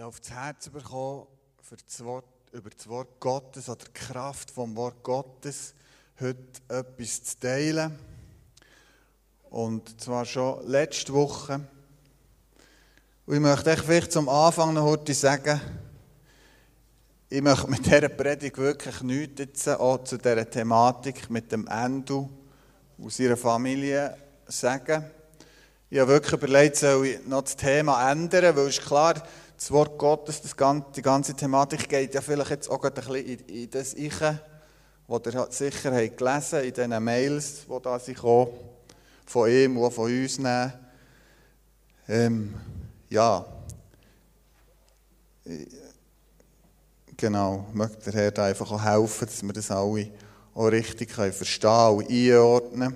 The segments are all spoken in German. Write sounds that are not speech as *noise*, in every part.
ich auf das Herz bekommen, für das Wort, über das Wort Gottes oder die Kraft vom Wort Gottes heute etwas zu teilen. Und zwar schon letzte Woche. Und ich möchte euch vielleicht zum Anfang noch heute sagen, ich möchte mit dieser Predigt wirklich nichts jetzt auch zu dieser Thematik mit dem Endo aus ihrer Familie sagen. Ich habe wirklich überlegt, soll ich noch das Thema ändern, weil es ist klar, das Wort Gottes, das ganze, die ganze Thematik geht ja vielleicht jetzt auch ein bisschen in, in das Ich, was ihr sicher habt gelesen in diesen Mails, die da sind von ihm und von uns nehmen. Ähm, ja, genau, möchte der Herr da einfach auch helfen, dass wir das alle auch richtig können verstehen und einordnen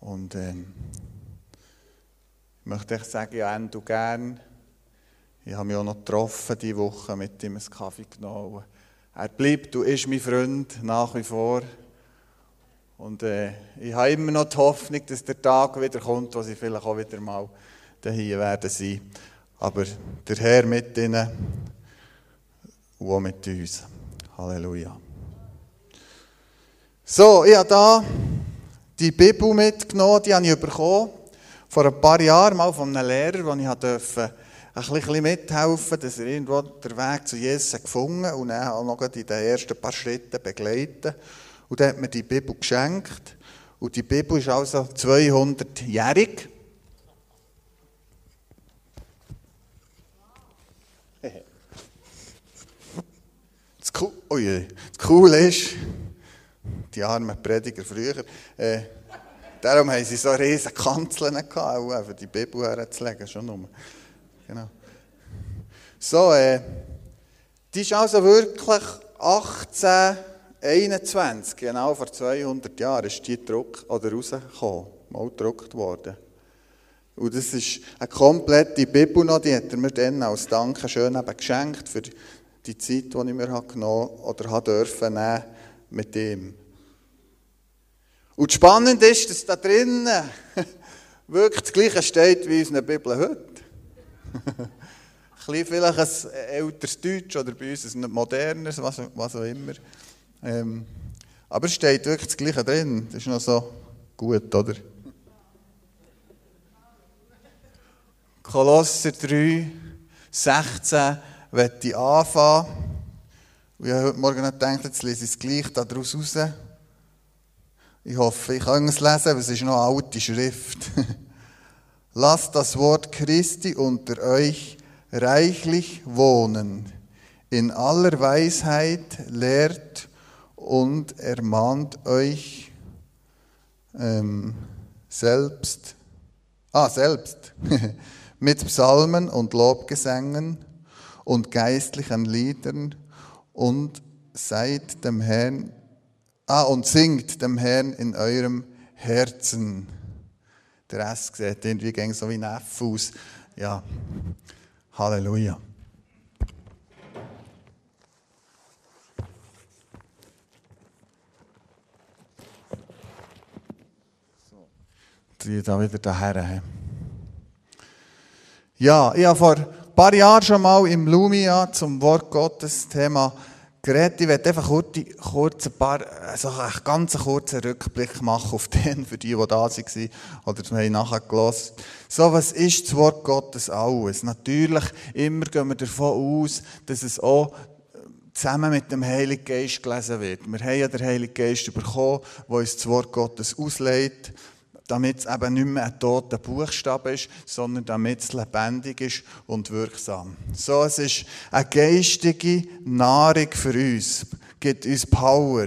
Und ähm, möchte euch sagen, ja, du gern. Ich habe mich auch noch getroffen diese Woche mit ihm einen Kaffee genommen. Er bleibt, du ist mein Freund, nach wie vor. Und äh, ich habe immer noch die Hoffnung, dass der Tag wieder kommt, wo sie vielleicht auch wieder mal hier werden sein. Aber der Herr mit ihnen und auch mit uns. Halleluja. So, ich habe hier die Bibel mitgenommen, die habe ich bekommen. Vor ein paar Jahren mal von einem Lehrer, wo ich durfte ein bisschen mithelfen, dass er irgendwo den Weg zu Jesus gefunden hat und dann auch noch in den ersten paar Schritten begleiten. Und dann hat mir die Bibel geschenkt. Und die Bibel ist also 200-jährig. *laughs* Das, oh das Coole ist, die armen Prediger früher, äh, darum haben sie so riesige Kanzeln gehabt, auch für die Bibel herzulegen, schon nur. Genau. So, äh, die ist also wirklich 1821, genau vor 200 Jahren, ist die gedruckt, oder rausgekommen, mal gedruckt worden. Und das ist eine komplette Bibel noch, die hat er mir dann als Dankeschön eben geschenkt für die Zeit, die ich mir genommen oder dürfen nehmen mit ihm. Und spannend ist, dass da drinnen *laughs* wirklich das Gleiche steht wie in unserer Bibel heute. *laughs* vielleicht ein älteres Deutsch oder bei uns ein modernes, was, was auch immer. Ähm, aber es steht wirklich das Gleiche drin. Das ist noch so gut, oder? Kolosser 3, 16 möchte ich anfangen. Und ich habe heute Morgen gedacht, jetzt lese ich es gleich daraus raus. Ich hoffe, ich kann es lesen, aber es ist noch alte Schrift. *laughs* Lasst das Wort Christi unter euch reichlich wohnen. In aller Weisheit lehrt und ermahnt euch ähm, selbst, ah, selbst, *laughs* mit Psalmen und Lobgesängen und geistlichen Liedern und seid dem Herrn, ah, und singt dem Herrn in eurem Herzen. Der Rest sieht irgendwie gegen so wie ein F aus. Ja, Halleluja. Die da wieder daher. Ja, ich habe vor paar Jahren schon mal im Lumia zum Wort Gottes Thema geredet. Ich werde einfach kurz, kurz ein paar, also einen ganz kurzen Rückblick machen auf den, für die, die da waren oder wir haben nachher gelassen. So, was ist das Wort Gottes alles? Natürlich, immer gehen wir davon aus, dass es auch zusammen mit dem Heiligen Geist gelesen wird. Wir haben ja den Heiligen Geist bekommen, der uns das Wort Gottes auslegt damit es eben nicht mehr ein toter Buchstabe ist, sondern damit es lebendig ist und wirksam. So, es ist eine geistige Nahrung für uns, gibt uns Power.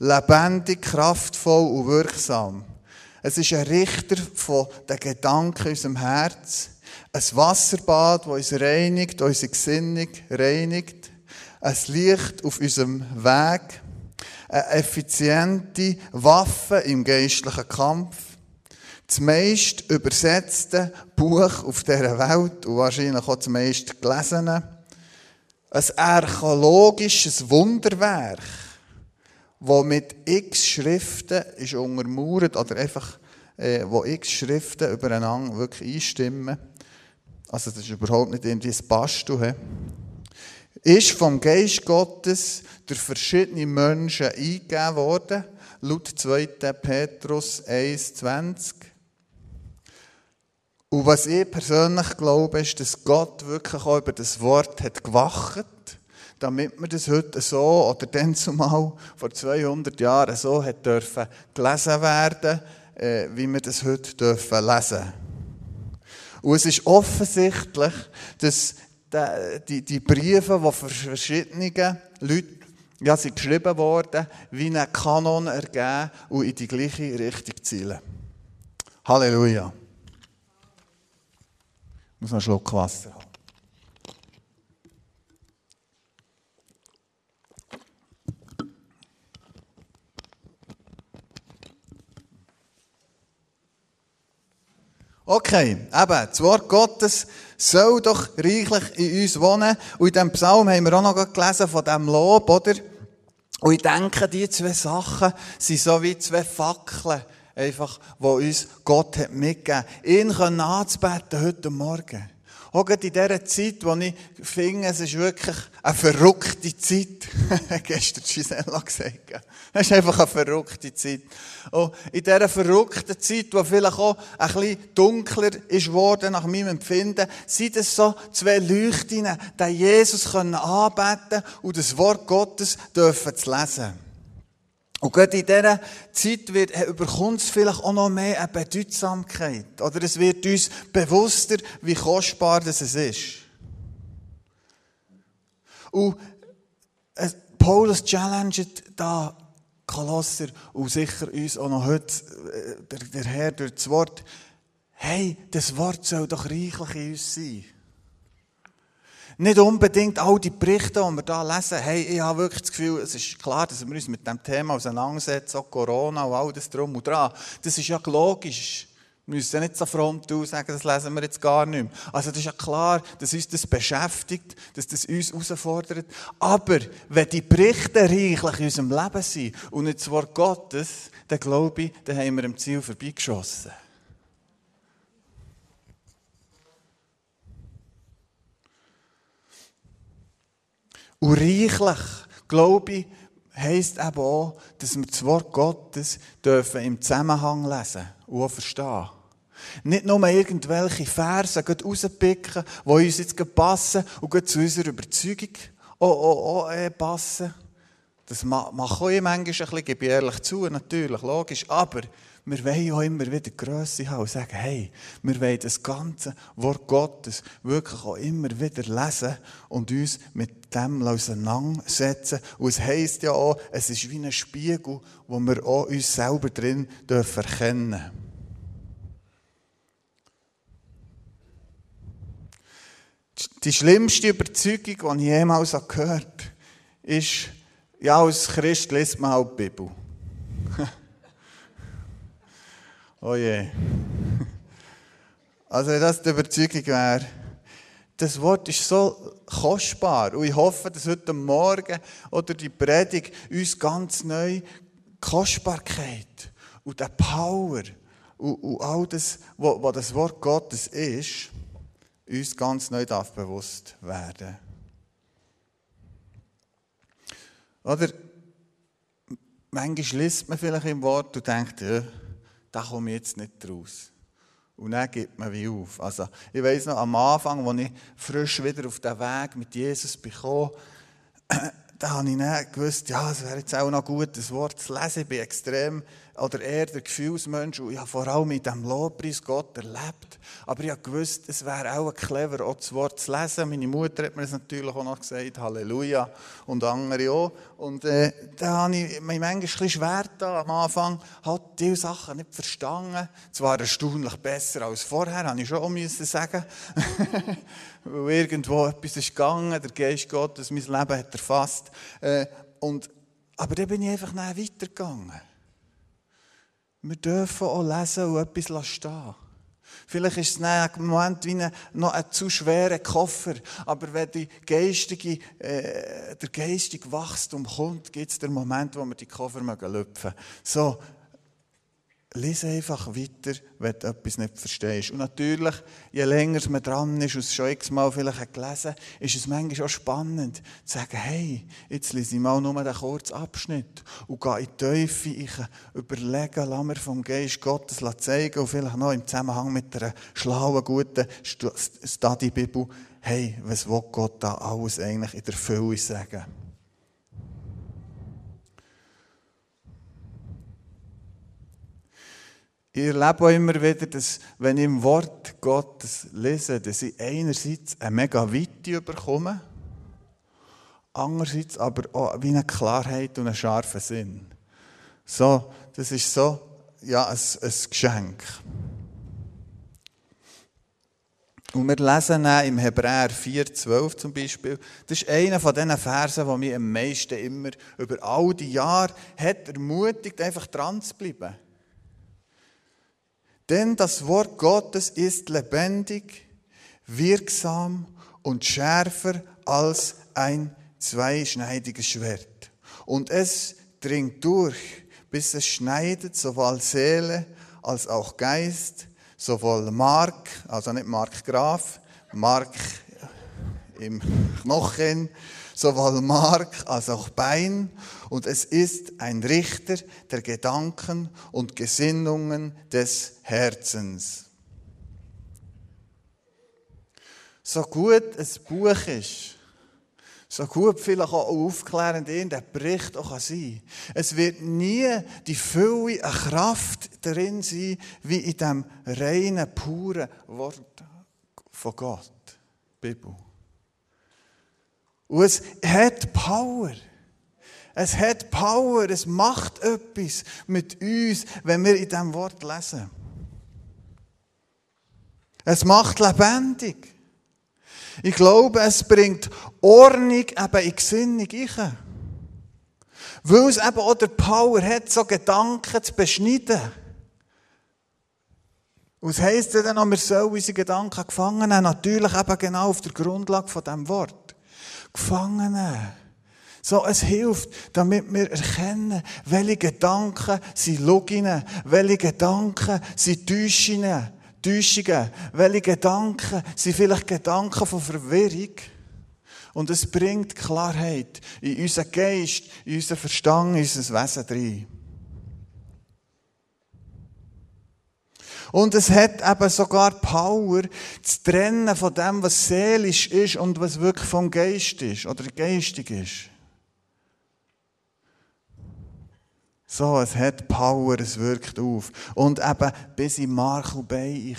Lebendig, kraftvoll und wirksam. Es ist ein Richter von den Gedanken in unserem Herz. Ein Wasserbad, das uns reinigt, unsere Gesinnung reinigt. Ein Licht auf unserem Weg eine effiziente Waffe im geistlichen Kampf, das meist übersetzte Buch auf dieser Welt und wahrscheinlich auch das meist gelesene, ein archäologisches Wunderwerk, das mit x Schriften ist untermauert oder einfach, äh, wo x Schriften übereinander wirklich einstimmen. also das ist überhaupt nicht irgendwie ein Bastel, ist vom Geist Gottes durch verschiedene Menschen eingegeben worden, laut 2. Petrus 1,20. Und was ich persönlich glaube, ist, dass Gott wirklich auch über das Wort hat gewacht, damit wir das heute so, oder dann zumal vor 200 Jahren so hat dürfen gelesen werden, äh, wie wir das heute dürfen lesen. Und es ist offensichtlich, dass die, die Briefe, die von verschiedenen Leuten ja, sind geschrieben worden, wie ein Kanon ergeben und in die gleiche Richtung zielen. Halleluja. Ich muss noch einen Schluck Wasser haben. Okay, eben, das Wort Gottes soll doch reichlich in uns wohnen. Und in diesem Psalm haben wir auch noch gelesen von diesem Lob, oder? Und ich denke, diese zwei Sachen sind so wie zwei Fackeln, einfach, die uns Gott hat mitgegeben. Ihn können anzubeten heute Morgen. Auch in dieser Zeit, wo ich finde, es ist wirklich eine verrückte Zeit. *laughs* Gestern Gisela gesagt. Es ist einfach eine verrückte Zeit. Und in dieser verrückten Zeit, die vielleicht auch ein bisschen dunkler ist geworden, nach meinem Empfinden, sind es so zwei Leuchten, die Jesus anbeten können und das Wort Gottes dürfen zu lesen. Und gerade in dieser Zeit wird, überkommt es vielleicht auch noch mehr eine Bedeutsamkeit. Oder es wird uns bewusster, wie kostbar das ist. Und äh, Paulus challenged da Kolosser und sicher uns auch noch heute, äh, der, der Herr durch das Wort, hey, das Wort soll doch reichlich in uns sein. Nicht unbedingt all die Berichte, die wir hier lesen. Hey, ich habe wirklich das Gefühl, es ist klar, dass wir uns mit dem Thema auseinandersetzen, auch Corona und all das drum und dran. Das ist ja logisch. Müssen nicht so front sagen, das lesen wir jetzt gar nicht mehr. Also das ist ja klar, dass uns das beschäftigt, dass das uns herausfordert. Aber wenn die Berichte reichlich in unserem Leben sind und nicht das Wort Gottes, dann glaube ich, dann haben wir am Ziel vorbeigeschossen. Und reichlich, glaube ich, heisst eben auch, dass wir das Wort Gottes dürfen im Zusammenhang lesen und auch verstehen. Nicht nur irgendwelche Verse rauspicken, die uns jetzt passen und zu unserer Überzeugung auch, auch, auch äh, passen. Das mache ich manchmal ein bisschen, gebe ich ehrlich zu, natürlich, logisch. Aber wir wollen auch immer wieder Grösse haben und sagen, hey, wir wollen das ganze Wort Gottes wirklich auch immer wieder lesen und uns mit dem auseinandersetzen. Und es heisst ja auch, es ist wie ein Spiegel, wo wir auch uns selber drin dürfen Die schlimmste Überzeugung, die ich jemals gehört habe, ist, ja, als Christ liest man halt die Bibel. *laughs* Oh je. *laughs* Also, wenn das die Überzeugung wäre, das Wort ist so kostbar. Und ich hoffe, dass heute Morgen oder die Predigt uns ganz neu Kostbarkeit und der Power und, und all das, was das Wort Gottes ist, uns ganz neu darf bewusst werden. Oder manchmal liest man vielleicht im Wort und denkt, ja, da komme ich jetzt nicht raus. Und dann gibt man wie auf. Also, ich weiß noch, am Anfang, als ich frisch wieder auf den Weg mit Jesus bekomme, *clears throat* da habe ich dann gewusst, ja, es wäre jetzt auch noch gut, das Wort zu lesen. Ich bin extrem, oder eher der Gefühlsmensch und ich habe vor allem mit dem Lobpreis Gott erlebt. Aber ich gewusst, es wäre auch clever, auch das Wort zu lesen. Meine Mutter hat mir das natürlich auch noch gesagt, Halleluja, und andere auch. Und äh, da habe ich mich manchmal ein schwer da am Anfang, hat diese Sachen nicht verstanden. Zwar erstaunlich besser als vorher, habe ich schon auch müssen sagen. *laughs* Weil irgendwo etwas ist gegangen, der Geist Gottes, mein Leben hat erfasst. Äh, und, aber dann bin ich einfach weitergegangen. Wir dürfen auch lesen und etwas stehen Vielleicht ist es im Moment wie ein, noch ein zu schwerer Koffer, aber wenn die geistige, äh, der geistige Wachstum kommt, gibt es den Moment, wo wir die Koffer lüpfen mögen. So, Lies einfach weiter, wenn du etwas nicht verstehst. Und natürlich, je länger man dran ist und es schon x-mal vielleicht gelesen ist es manchmal auch spannend zu sagen, hey, jetzt lese ich mal nur den kurzen Abschnitt und gehe in die Teufel, ich überlege, lass mir vom Geist Gottes zeigen und vielleicht noch im Zusammenhang mit einer schlauen, guten Study-Bibel, hey, was will Gott da alles eigentlich in der Fülle sagen? Ich erlebe auch immer wieder, dass, wenn ich im Wort Gottes lese, dass ich einerseits eine mega Weite bekomme, andererseits aber auch wie eine Klarheit und einen scharfen Sinn. So, das ist so, ja, ein, ein Geschenk. Und wir lesen im Hebräer 4,12 zum Beispiel. Das ist einer von diesen Versen, der mich am meisten immer über all die Jahre hat ermutigt, einfach dran zu bleiben. Denn das Wort Gottes ist lebendig, wirksam und schärfer als ein zweischneidiges Schwert. Und es dringt durch, bis es schneidet sowohl Seele als auch Geist, sowohl Mark, also nicht Mark Graf, Mark im Knochen, sowohl Mark als auch Bein, und es ist ein Richter der Gedanken und Gesinnungen des Herzens. So gut ein Buch ist, so gut vielleicht auch aufklärend der Bericht auch kann sein Es wird nie die Fülle, eine Kraft darin sein, wie in dem reinen, puren Wort von Gott, Bibel. Und es hat Power. Es hat Power, es macht etwas mit uns, wenn wir in diesem Wort lesen. Es macht lebendig. Ich glaube, es bringt Ordnung eben in die Gesinnung rein. Weil es eben auch der Power hat, so Gedanken zu beschneiden. Es heisst dann auch, wir sollen unsere Gedanken gefangen nehmen. Natürlich eben genau auf der Grundlage von diesem Wort. Gefangene. So, es hilft, damit wir erkennen, welche Gedanken sind Loginen, welche Gedanken sind Täuschungen, Täuschungen, welche Gedanken sind vielleicht Gedanken von Verwirrung. Und es bringt Klarheit in unseren Geist, in unseren Verstand, in unser Wesen rein. Und es hat eben sogar Power, zu trennen von dem, was seelisch ist und was wirklich vom Geist ist oder geistig ist. So, es hat Power, es wirkt auf. Und eben bis in Mark und Bein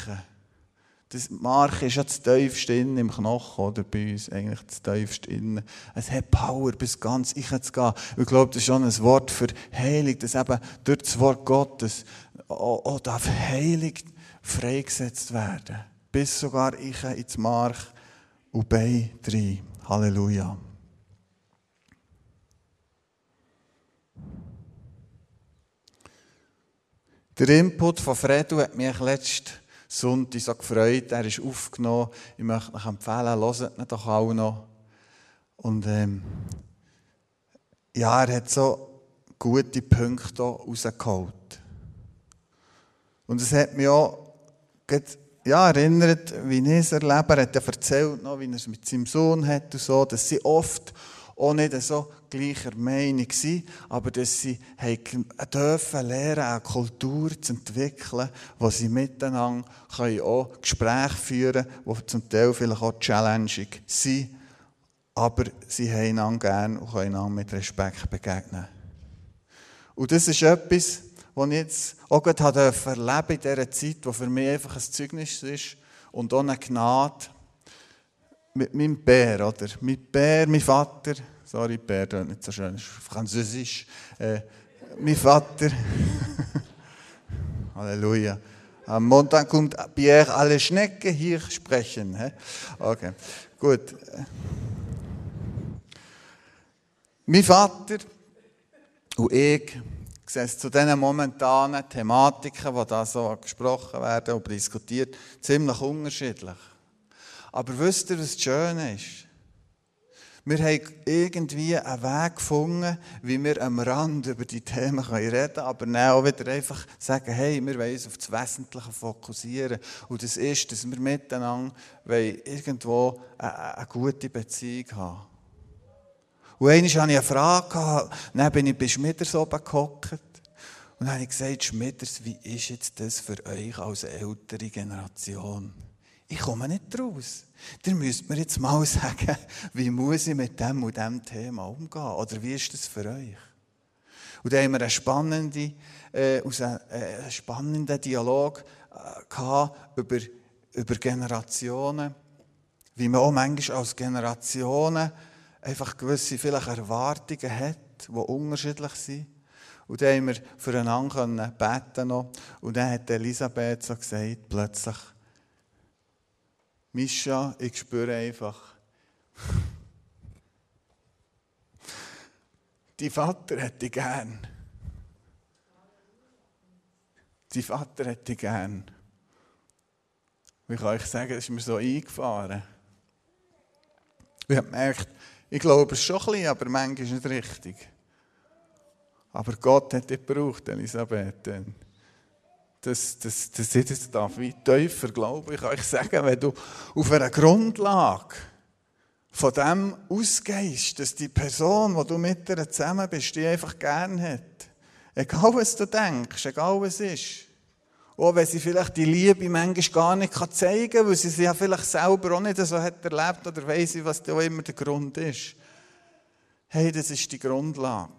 Das Mark ist ja das tiefste innen im Knochen, oder bei uns eigentlich das tiefste innen. Es hat Power, bis ganz ich zu gehen. Ich glaube, das ist schon ein Wort für Heilung, dass eben durch das Wort Gottes auch, auch darf Heilung freigesetzt werden. Bis sogar ich ins Mark und Bein rein. Halleluja. Der Input von Fredo hat mich letzten Sonntag so gefreut. Er ist aufgenommen. Ich möchte euch empfehlen, hört ihn doch auch noch. Und ähm, ja, er hat so gute Punkte rausgeholt. Und es hat mich auch ja, erinnert, wie ich es erlebe. Er hat ja erzählt, noch, wie er es mit seinem Sohn hat und so, dass sie oft auch nicht so gleicher Meinung sind, aber dass sie dürfen lernen, eine Kultur zu entwickeln, wo sie miteinander können auch Gespräche führen können, die zum Teil vielleicht auch challenging sind, aber sie haben einander gerne und können einander mit Respekt begegnen. Und das ist etwas, was ich jetzt auch gerade erleben in dieser Zeit, wo für mich einfach ein Zeugnis ist und auch eine Gnade, mit meinem Père, oder? Mein Père, mein Vater, sorry, Père, das nicht so schön, ist französisch. Äh, mein Vater, *laughs* Halleluja. Am Montag kommt Pierre alle Schnecken hier sprechen. He? Okay, gut. Mein Vater und ich sehen zu diesen momentanen Thematiken, die da so gesprochen werden und diskutiert, ziemlich unterschiedlich. Aber wisst ihr, was das Schöne ist? Wir haben irgendwie einen Weg gefunden, wie wir am Rand über die Themen reden können, aber dann auch wieder einfach sagen, hey, wir wollen uns auf das Wesentliche fokussieren. Und das ist, dass wir miteinander irgendwo eine, eine gute Beziehung haben. Und einmal hatte ich eine Frage, dann bin ich bei Schmieders oben gehockt. Und dann habe ich gesagt, Schmieders, wie ist jetzt das für euch als ältere Generation? Ich komme nicht raus. Ihr müsst mir jetzt mal *laughs* sagen, wie muss ich mit dem und dem Thema umgehen? Oder wie ist das für euch? Und da haben wir einen spannenden, äh, einen äh, spannenden Dialog äh, über, über Generationen, wie man auch manchmal als Generationen einfach gewisse vielleicht Erwartungen hat, die unterschiedlich sind. Und dann haben wir füreinander beten noch. Und dann hat Elisabeth so gesagt, plötzlich, Mischa, ich spüre einfach, die Vater hätte gern. Die Vater hätte gern. Wie kann ich sagen, das ist mir so eingefahren. Ich habe gemerkt, ich glaube es schon ein bisschen, aber manchmal ist es nicht richtig. Aber Gott hat dich gebraucht, Elisabeth. Dass, dass, dass ich das darf wie tiefer glaube ich, kann ich sagen, wenn du auf einer Grundlage von dem ausgehst, dass die Person, die du mit ihr zusammen bist, die einfach gern hat. Egal was du denkst, egal was ist. Auch wenn sie vielleicht die Liebe manchmal gar nicht zeigen kann, weil sie sie ja vielleicht selber auch nicht so hat erlebt oder weiss ich, was da immer der Grund ist. Hey, das ist die Grundlage.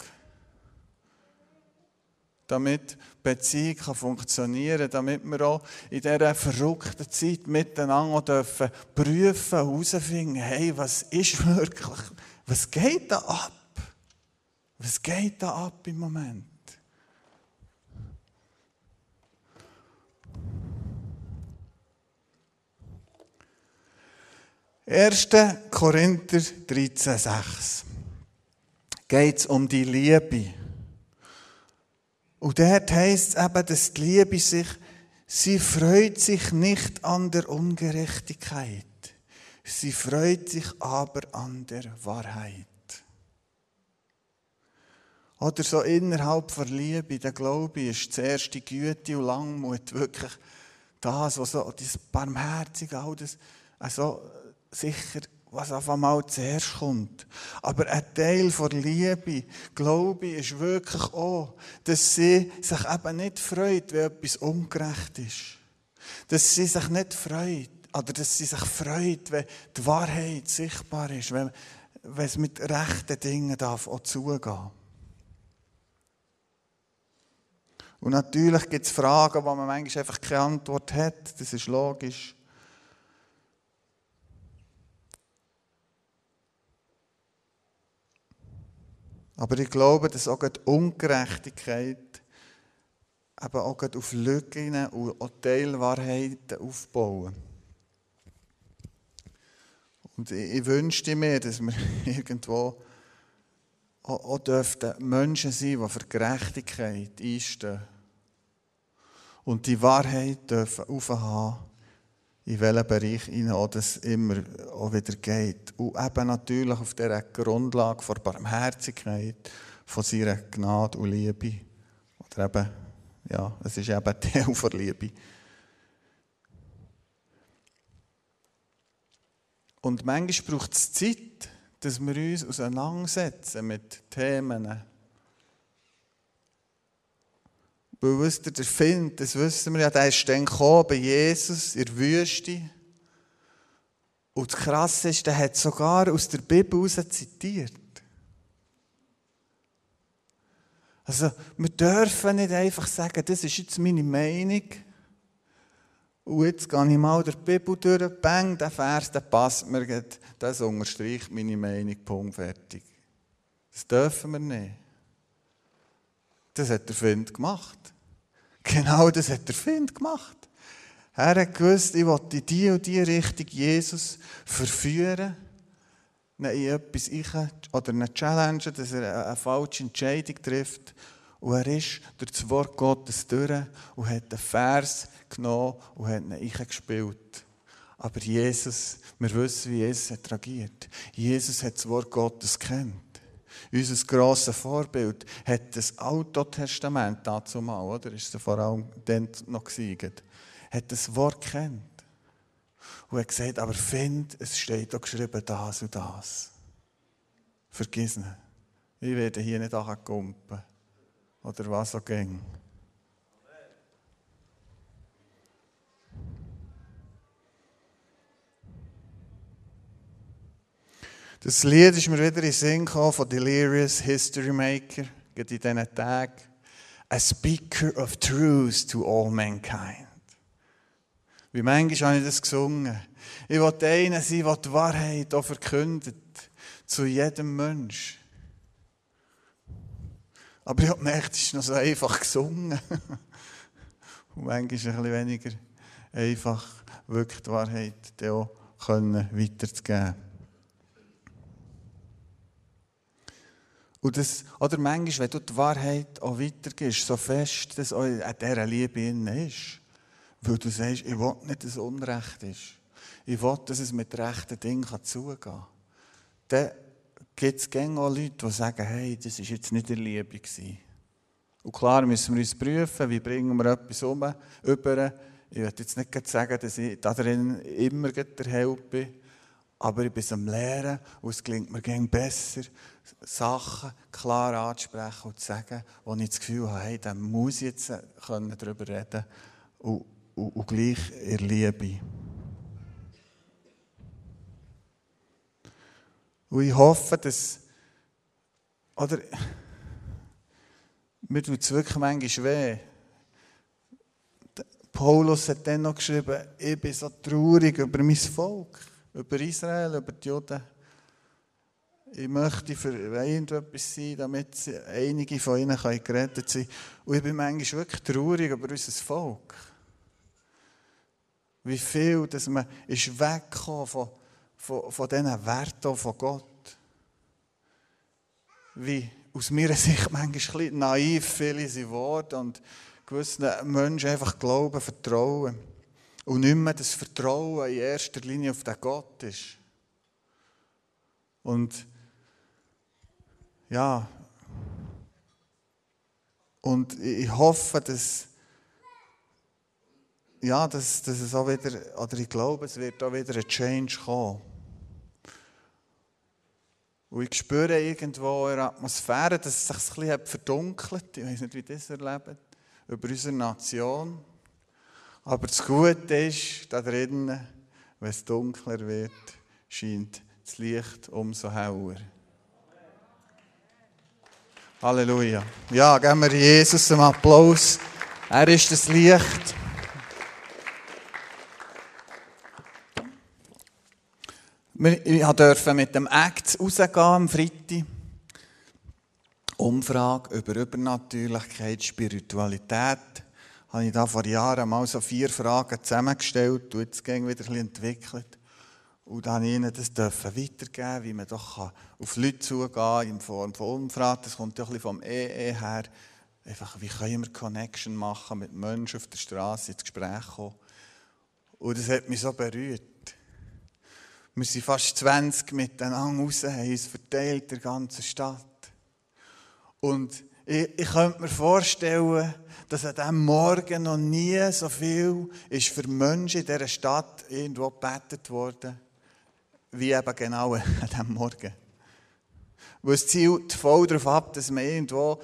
Damit Beziehung kann funktionieren kann, damit wir auch in dieser verrückten Zeit miteinander dürfen prüfen, herausfinden, hey, was ist wirklich, was geht da ab? Was geht da ab im Moment? 1. Korinther 13,6 geht es um die Liebe. Und dort heisst es eben, dass die Liebe sich, sie freut sich nicht an der Ungerechtigkeit. Sie freut sich aber an der Wahrheit. Oder so innerhalb der Liebe, der Glaube ist die Güte und Langmut wirklich das, was so, das Barmherzige, all das, also sicher, was auf einmal zuerst kommt. Aber ein Teil der Liebe, Glaube ist wirklich auch, dass sie sich eben nicht freut, wenn etwas ungerecht ist. Dass sie sich nicht freut, oder dass sie sich freut, wenn die Wahrheit sichtbar ist, wenn, wenn es mit rechten Dingen darf auch zugehen Und natürlich gibt es Fragen, wo man manchmal einfach keine Antwort hat. Das ist logisch. Aber ich glaube, dass auch die Ungerechtigkeit eben auch auf Lücken und Teilwahrheiten aufbauen. Und ich, wünschte mir, dass wir *laughs* irgendwo auch, auch dürften Menschen sein, die für Gerechtigkeit einstehen. Und die Wahrheit dürfen aufhaben in welchem Bereich das immer auch wieder geht. Und eben natürlich auf dieser Grundlage von Barmherzigkeit, von seiner Gnade und Liebe. Oder eben, ja, es ist eben Teil von Liebe. Und manchmal braucht es Zeit, dass wir uns auseinandersetzen mit Themen, Weil, der Film, das wissen wir ja, der ist dann gekommen bei Jesus in der Wüste. Und das Krasse ist, der hat sogar aus der Bibel heraus zitiert. Also, wir dürfen nicht einfach sagen, das ist jetzt meine Meinung. Und jetzt gehe ich mal der Bibel durch, bang, der Vers, der passt mir, das unterstreicht meine Meinung, Punkt, fertig. Das dürfen wir nicht. Das hat der Find gemacht. Genau das hat der Find gemacht. Er hat gewusst, ich will in die und die Richtung Jesus verführen, in etwas ein, oder eine Challenge, dass er eine falsche Entscheidung trifft. Und er ist durch das Wort Gottes durch und hat den Vers genommen und hat ihn eingespielt. Aber Jesus, wir wissen, wie Jesus hat reagiert. Jesus hat das Wort Gottes kennt. Unser grosses Vorbild hat das Autotestament dazu mal, oder? Ist es vor allem dann noch gesiegt. Hat das Wort kennt. Und hat gesagt, aber find, es steht da geschrieben, das und das. Vergiss nicht. Ich werde hier nicht angekumpeln. Oder was auch ging. Das Lied ist mir wieder in den Sinn gekommen von Delirious History Maker, in diesen Tagen. A speaker of truth to all mankind. Wie manchmal habe ich das gesungen. Ich wollte einer sein, der die Wahrheit auch verkündet. Zu jedem Mensch. Aber ich habe gemerkt, es ist noch so einfach gesungen. *laughs* Und manchmal ein bisschen weniger einfach, wirklich die Wahrheit auch weiterzugeben. Und das, oder manchmal, wenn du die Wahrheit auch weitergibst, so fest, dass auch an dieser Liebe ist, weil du sagst, ich will nicht, dass es Unrecht ist. Ich will, dass es mit rechten Dingen zugehen kann. Dann gibt es auch Leute, die sagen, hey, das war jetzt nicht der Liebe. Gewesen. Und klar müssen wir uns prüfen, wie bringen wir etwas um, über. Ich will jetzt nicht sagen, dass ich darin immer der Held bin, aber ich bin am Lehren und es gelingt mir besser, Sachen klar anzusprechen und zu sagen, wo ich das Gefühl habe, hey, dann muss ich jetzt darüber reden und, und, und gleich in Liebe. Und ich hoffe, dass, oder, mir tut es wirklich manchmal weh. Paulus hat dann noch geschrieben, ich bin so traurig über mein Volk, über Israel, über die Juden. Ich möchte für irgendetwas sein, damit einige von ihnen gerettet sein können. Und ich bin manchmal wirklich traurig über unser Volk. Wie viel, dass man ist weggekommen von, von, von diesen Werten von Gott. Wie aus meiner Sicht manchmal ein naiv viele sind geworden und gewissen Menschen einfach glauben, vertrauen. Und nicht mehr das Vertrauen in erster Linie auf den Gott ist. Und ja, und ich hoffe, dass, ja, dass, dass es auch wieder, oder ich glaube, es wird auch wieder ein Change kommen. Und ich spüre irgendwo in der Atmosphäre, dass es sich ein bisschen verdunkelt. Ich weiß nicht, wie das erlebt. Über unsere Nation. Aber das Gute ist, da drinnen, wenn es dunkler wird, scheint das Licht umso heller. Halleluja. Ja, geben wir Jesus einen Applaus. Er ist das Licht. Wir durften mit dem Act rausgehen am Freitag. Umfrage über Übernatürlichkeit, Spiritualität. Habe ich da vor Jahren mal so vier Fragen zusammengestellt und jetzt wieder ein bisschen entwickelt. Und dann ihnen das dürfen weitergeben, wie man doch auf Leute zugehen kann, in Form von Umfragen. Das kommt ja ein bisschen vom EE her. Einfach, wie können wir Connection machen mit Menschen auf der Straße, ins Gespräch kommen. Und das hat mich so berührt. Wir sind fast 20 miteinander raus, haben uns verteilt der ganzen Stadt. Und ich, ich könnte mir vorstellen, dass an diesem Morgen noch nie so viel ist für Menschen in dieser Stadt irgendwo gebetet worden wie eben genau *laughs* an diesem Morgen. Weil es zielt voll darauf ab, dass man irgendwo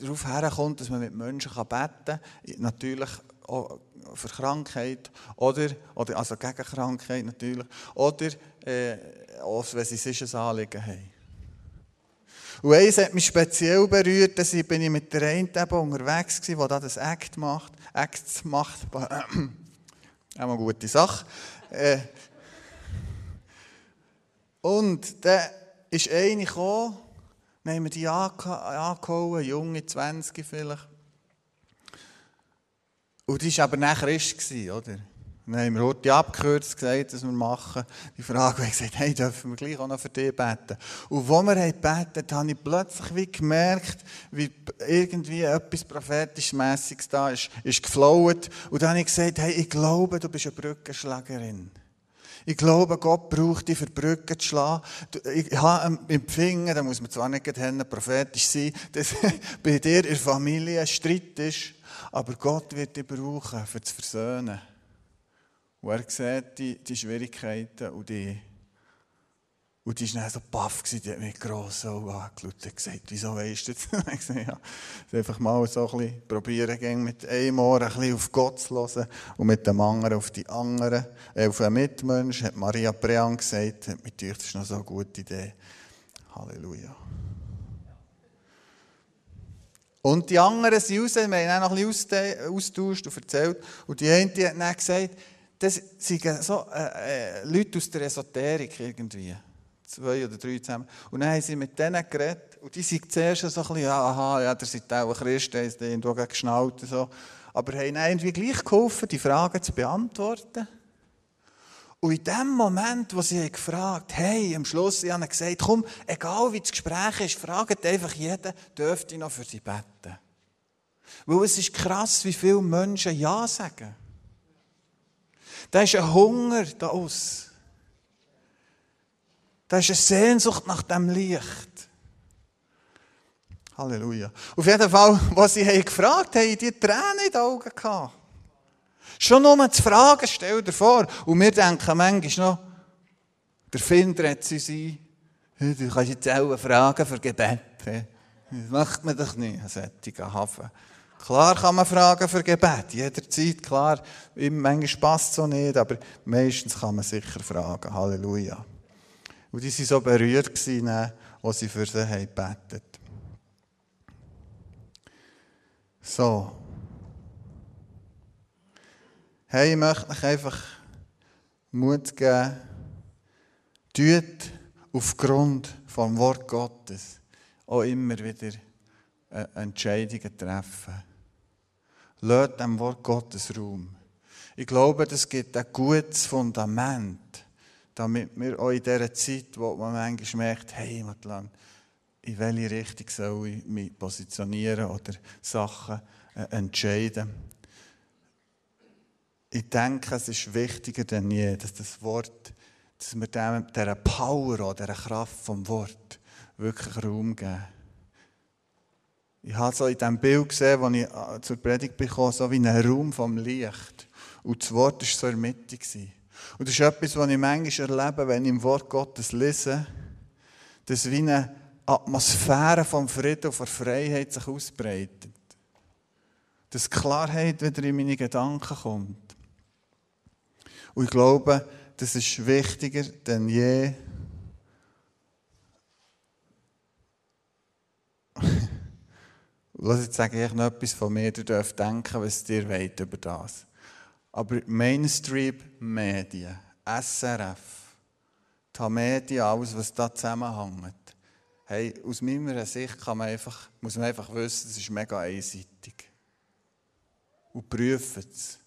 darauf herkommt, dass man mit Menschen beten kann. Natürlich auch für Krankheit, oder, oder also gegen Krankheit natürlich, oder äh, auch wenn sie sonst ein Anliegen haben. Und eins hat mich speziell berührt, dass ich, bin ich mit der einen unterwegs war, die das Act macht. Acts macht, *clears throat* auch eine gute Sache. Äh, und dann ist eine gekommen, dann haben wir die angehauen, junge 20 vielleicht. Und die war aber nachher Christ, oder? Dann haben wir heute abgekürzt gesagt, was wir machen. Die Frage, und gesagt, hey, dürfen wir gleich auch noch für dich beten? Und wo wir haben, habe ich plötzlich wie gemerkt, wie irgendwie etwas prophetisch-mässiges da ist, ist geflowt. Und dann habe ich gesagt, hey, ich glaube, du bist eine Brückenschlägerin. Ich glaube, Gott braucht dich, für Brücken zu schlagen. Ich habe empfingen, da muss man zwar nicht prophetisch sein, *laughs* dass bei dir in der Familie Streit ist, aber Gott wird dich brauchen, für zu versöhnen. Und er sieht die, die Schwierigkeiten und die und die war dann so baff, die hat mich gross angeschaut und gesagt, wieso weisst du das? *laughs* ich gesagt, ja, einfach mal so ein bisschen probieren, mit einem Ohr ein bisschen auf Gott zu hören und mit dem anderen auf die anderen, äh, auf einen Mitmensch, hat Maria Brean gesagt, hat mir gedacht, das ist noch so eine gute Idee. Halleluja. Und die anderen sind raus, wir haben noch ein bisschen austauscht und erzählt. Und die eine hat dann gesagt, das sind so äh, äh, Leute aus der Esoterik irgendwie zwei oder drei zusammen. Und dann haben sie mit denen geredet. Und die sind zuerst so ein bisschen, aha, ja, der seid auch ein Christ, der ist irgendwo geschnallt und so. Aber haben irgendwie gleich geholfen, die Fragen zu beantworten. Und in dem Moment, wo sie gefragt haben, hey, am Schluss, ich habe gesagt, komm, egal wie das Gespräch ist, fragt einfach jeden, dürfte ich noch für sie beten. Weil es ist krass, wie viele Menschen Ja sagen. Da ist ein Hunger da aus. Da ist eine Sehnsucht nach dem Licht. Halleluja. Auf jeden Fall, was sie haben gefragt haben, die Tränen in den Augen gehabt. Schon nur zu fragen, stell dir vor. Und wir denken manchmal noch, der Finder hat sie sein. Du kannst jetzt auch fragen für Gebet. Das macht man doch nicht, ein solcher Hafen. Klar kann man fragen für Gebet, jederzeit, klar. Manchmal passt es so nicht, aber meistens kann man sicher fragen. Halleluja. Und die waren so berührt, als sie für sie haben gebetet So. Hey, ich möchte euch einfach Mut geben. Tut aufgrund vom Wort Gottes auch immer wieder äh, Entscheidungen treffen. Lasst dem Wort Gottes Raum. Ich glaube, das gibt ein gutes Fundament damit wir auch in dieser Zeit, wo man manchmal merkt, hey, Matlan, in welche Richtung soll ich mich positionieren oder Sachen äh, entscheiden. Ich denke, es ist wichtiger denn je, dass das Wort, dass wir dem, dieser Power oder dieser Kraft vom Wort wirklich Raum geben. Ich habe so in diesem Bild gesehen, als ich äh, zur Predigt bekam, so wie ein Raum vom Licht. Und das Wort war so in der Mitte. Und das ist etwas, was ich manchmal erlebe, wenn ich im Wort Gottes lese, dass wie eine Atmosphäre vom Frieden und von Freiheit sich ausbreitet. Dass Klarheit wieder in meine Gedanken kommt. Und ich glaube, das ist wichtiger denn je. *laughs* Lass jetzt sage ich noch etwas von mir, du darfst denken, was dir weht über das. Aber Mainstream-Medien, SRF, die Medien, alles, was da zusammenhängt, hey, aus meiner Sicht kann man einfach, muss man einfach wissen, das ist mega einseitig. Und prüfen es.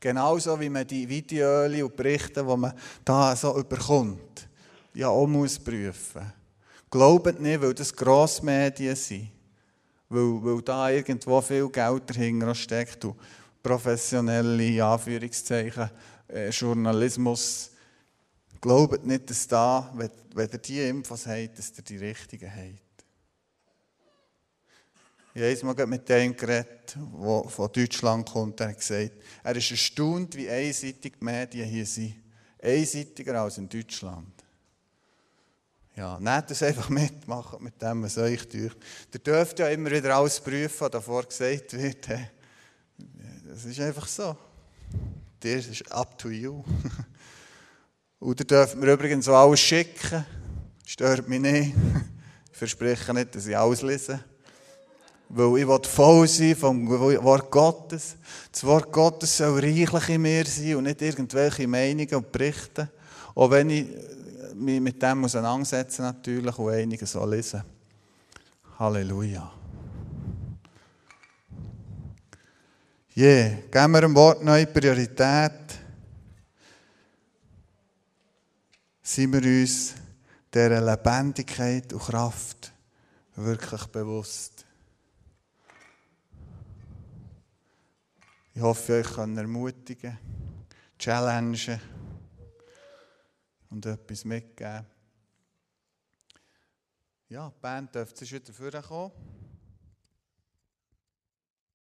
Genauso wie man die Videos und Berichte, die man da so überkommt, ja auch muss prüfen. Glaubt nicht, weil das Grossmedien sind. Weil, weil da irgendwo viel Geld dahinter steckt. Und professionelle Anführungszeichen, äh, Journalismus. Glaubt nicht, dass da, wenn, wenn ihr die Infos habt, dass ihr die richtigen habt. Ich habe einmal mit dem geredet, der von Deutschland kommt, er hat gesagt, er ist erstaunt, wie einseitig die Medien hier sind. Einseitiger als in Deutschland. Ja, nehmt das einfach mit, macht mit dem, was euch durch. Ihr dürft ja immer wieder alles prüfen, was davor gesagt wird. Das ist einfach so. Das ist up to you. *laughs* Oder dürfen wir übrigens auch alles schicken. Stört mich nicht. Ich *laughs* verspreche nicht, dass ich alles lese. Weil ich will voll sein vom Wort Gottes. Das Wort Gottes soll reichlich in mir sein und nicht irgendwelche Meinungen und Berichte. Auch wenn ich mich mit dem auseinandersetze natürlich und einige so lesen. Halleluja. Yeah. geben wir dem Wort neue Priorität. Sind wir uns dieser Lebendigkeit und Kraft wirklich bewusst. Ich hoffe, ich kann ermutigen, challengen, und etwas mitgeben. Ja, die Band dürfte wieder vorkommen.